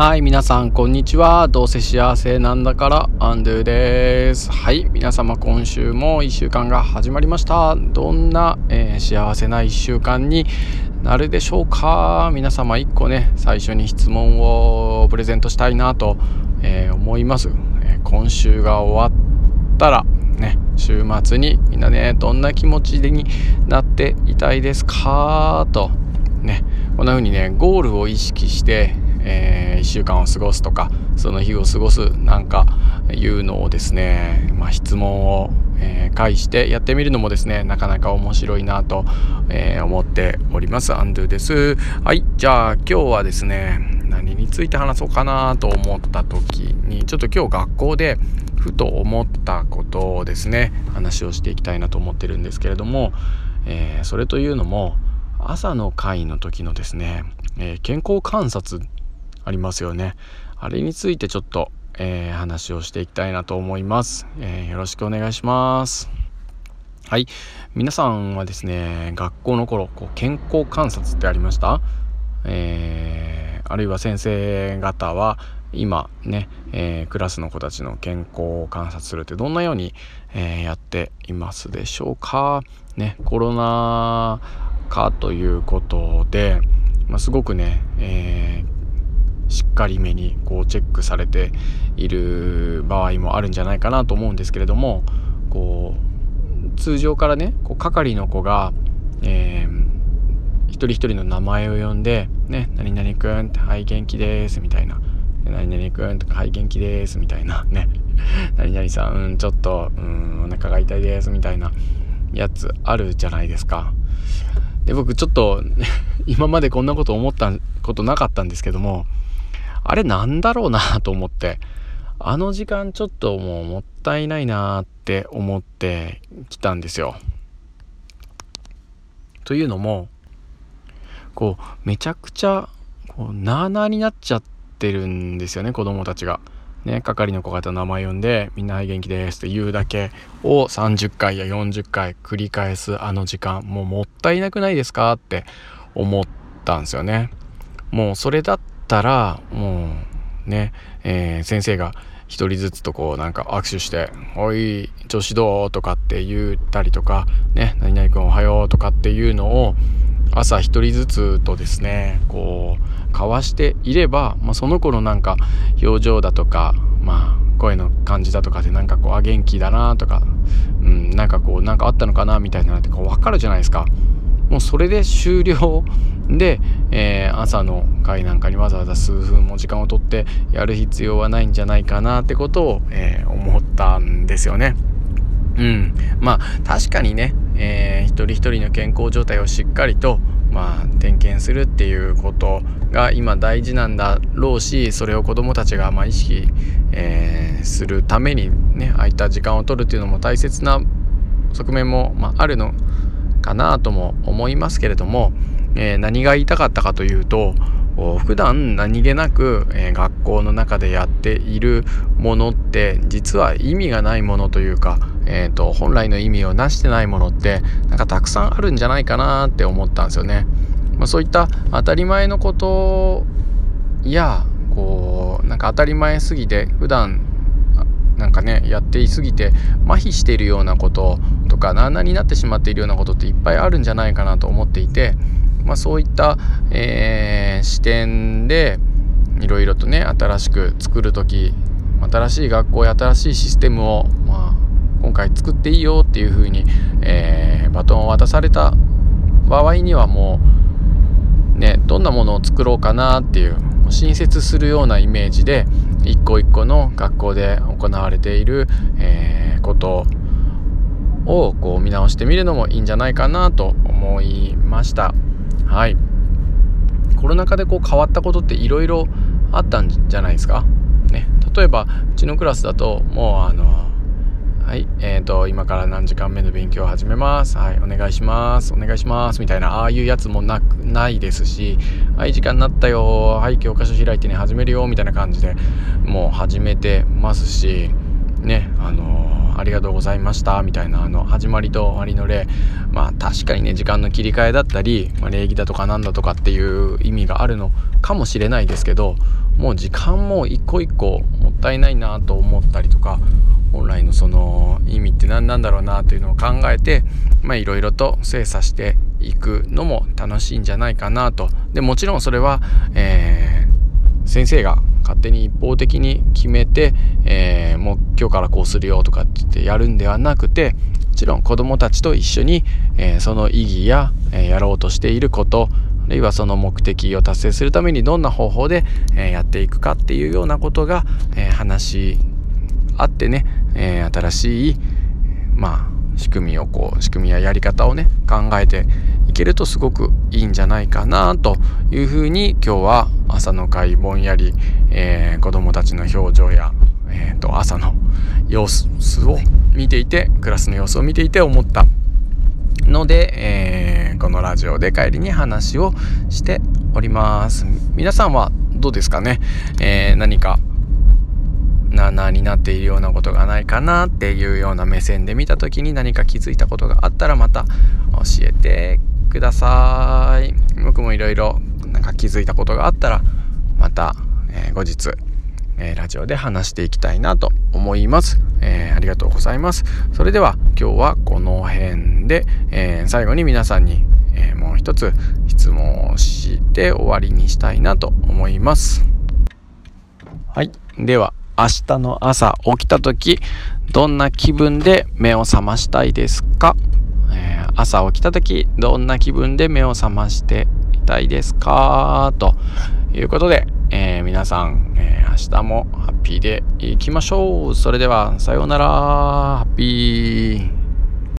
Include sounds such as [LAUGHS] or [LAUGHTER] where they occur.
はい、皆さん、こんにちは。どうせ幸せなんだから、アンドゥです。はい、皆様、今週も1週間が始まりました。どんな、えー、幸せな1週間になるでしょうか？皆様、1個ね、最初に質問をプレゼントしたいなと、えー、思います、え、今週が終わったら、ね、週末にみんなね、どんな気持ちになっていたいですか？と、ね、こんな風にね、ゴールを意識して、えー、1週間を過ごすとかその日を過ごすなんかいうのをですね、まあ、質問を、えー、介してやってみるのもですねなかなか面白いなと、えー、思っております。アンドゥです。はいじゃあ今日はですね何について話そうかなと思った時にちょっと今日学校でふと思ったことをですね話をしていきたいなと思ってるんですけれども、えー、それというのも朝の会の時のですね、えー、健康観察ありますよね。あれについてちょっと、えー、話をしていきたいなと思います、えー、よろしくお願いします。はい。皆さんはですね学校の頃こう健康観察ってありました？えー、あるいは先生方は今ね、えー、クラスの子たちの健康を観察するってどんなように、えー、やっていますでしょうか？ねコロナ禍ということで、まあ、すごくね、えーかりめにこうチェックされている場合もあるんじゃないかなと思うんですけれどもこう通常からねこう係の子が、えー、一人一人の名前を呼んで「ね何々くん」って「はい元気です」みたいな「何々くん」とか「はい元気です」みたいな。ね「[LAUGHS] 何々さんうんちょっとうんお腹が痛いです」みたいなやつあるじゃないですか。で僕ちょっと [LAUGHS] 今までこんなこと思ったことなかったんですけどもあれなんだろうなと思ってあの時間ちょっともうもったいないなって思ってきたんですよ。というのもこうめちゃくちゃこうなあなあになっちゃってるんですよね子供たちが。ね、係の子方名前呼んで「みんな元気です」って言うだけを30回や40回繰り返すあの時間もうもったいなくないですかって思ったんですよね。もうそれだっったらもうね、えー、先生が一人ずつとこうなんか握手して「おい調子どう?」とかって言ったりとか「ね何々君おはよう」とかっていうのを朝一人ずつとですねこう交わしていれば、まあ、その子のなんか表情だとかまあ声の感じだとかでなんかこうあ元気だなとか、うん、なんかこうなんかあったのかなみたいなのってこう分かるじゃないですか。もうそれで終了で、えー、朝の会なんかにわざわざ数分も時間をとってやる必要はないんじゃないかなってことを、えー、思ったんですよね。うん、まあ確かにね、えー、一人一人の健康状態をしっかりと、まあ、点検するっていうことが今大事なんだろうしそれを子どもたちがまあ意識、えー、するためにねああいった時間を取るっていうのも大切な側面も、まあ、あるのかなとも思いますけれども、えー、何が言いたかったかというと普段何気なく、えー、学校の中でやっているものって実は意味がないものというか、えーと、本来の意味をなしてないものってなんかたくさんあるんじゃないかなって思ったんですよね。まあ、そういった当たり前のことやこうなんか当たり前すぎて普段なんかねやっていすぎて麻痺しているようなこととかなあなになってしまっているようなことっていっぱいあるんじゃないかなと思っていて、まあ、そういった、えー、視点でいろいろとね新しく作る時新しい学校や新しいシステムを、まあ、今回作っていいよっていうふうに、えー、バトンを渡された場合にはもうねどんなものを作ろうかなっていう新設するようなイメージで一個一個の学校で行われている、えー、ことをこう見直してみるのもいいんじゃないかなと思いました。はいコロナ禍でこう変わったことっていろいろあったんじゃないですか？ね例えばうちのクラスだともうあのはい、えーと、今から何時間目の勉強を始めます。はい、お願いします。お願いします。みたいな、ああいうやつもなくないですし、はい、時間になったよ。はい、教科書開いてね、始めるよ。みたいな感じでもう始めてますし、ね、あのありがとうございましたみたいなあの始まりと終わりの例。まあ確かにね時間の切り替えだったり、まあ、礼儀だとかなんだとかっていう意味があるのかもしれないですけどもう時間も一個一個もったいないなと思ったりとか本来のその意味って何なんだろうなというのを考えていろいろと精査していくのも楽しいんじゃないかなと。でもちろんそれは、えー、先生が勝手に一方的に決めて、えー、もう今日からこうするよとかって言ってやるんではなくてもちろん子どもたちと一緒に、えー、その意義や、えー、やろうとしていることあるいはその目的を達成するためにどんな方法で、えやっていくかっていうようなことが、え話し合ってね、え新しいまあ仕組みをこう仕組みややり方をね考えてけるとすごくいいんじゃないかなというふうに今日は朝の会ぼんやり、えー、子どもたちの表情や、えー、と朝の様子を見ていてクラスの様子を見ていて思ったので、えー、このラジオで帰りに話をしております。皆さんはどうですかね、えー、何かななになっているようなことがないかなっていうような目線で見た時に何か気づいたことがあったらまた教えてください。僕もいろいろなんか気づいたことがあったらまた、えー、後日えー、ラジオで話していきたいなと思います、えー、ありがとうございます。それでは今日はこの辺で、え、最後に皆さんに、えもう一つ質問をして終わりにしたいなと思います。はい。では明日の朝起きた時どんな気分で目を覚ましたいですか、朝起きた時どんな気分で目を覚ましていたいですか？ということでえー、皆さん、えー、明日もハッピーでいきましょう。それでは、さようなら。ハッピー。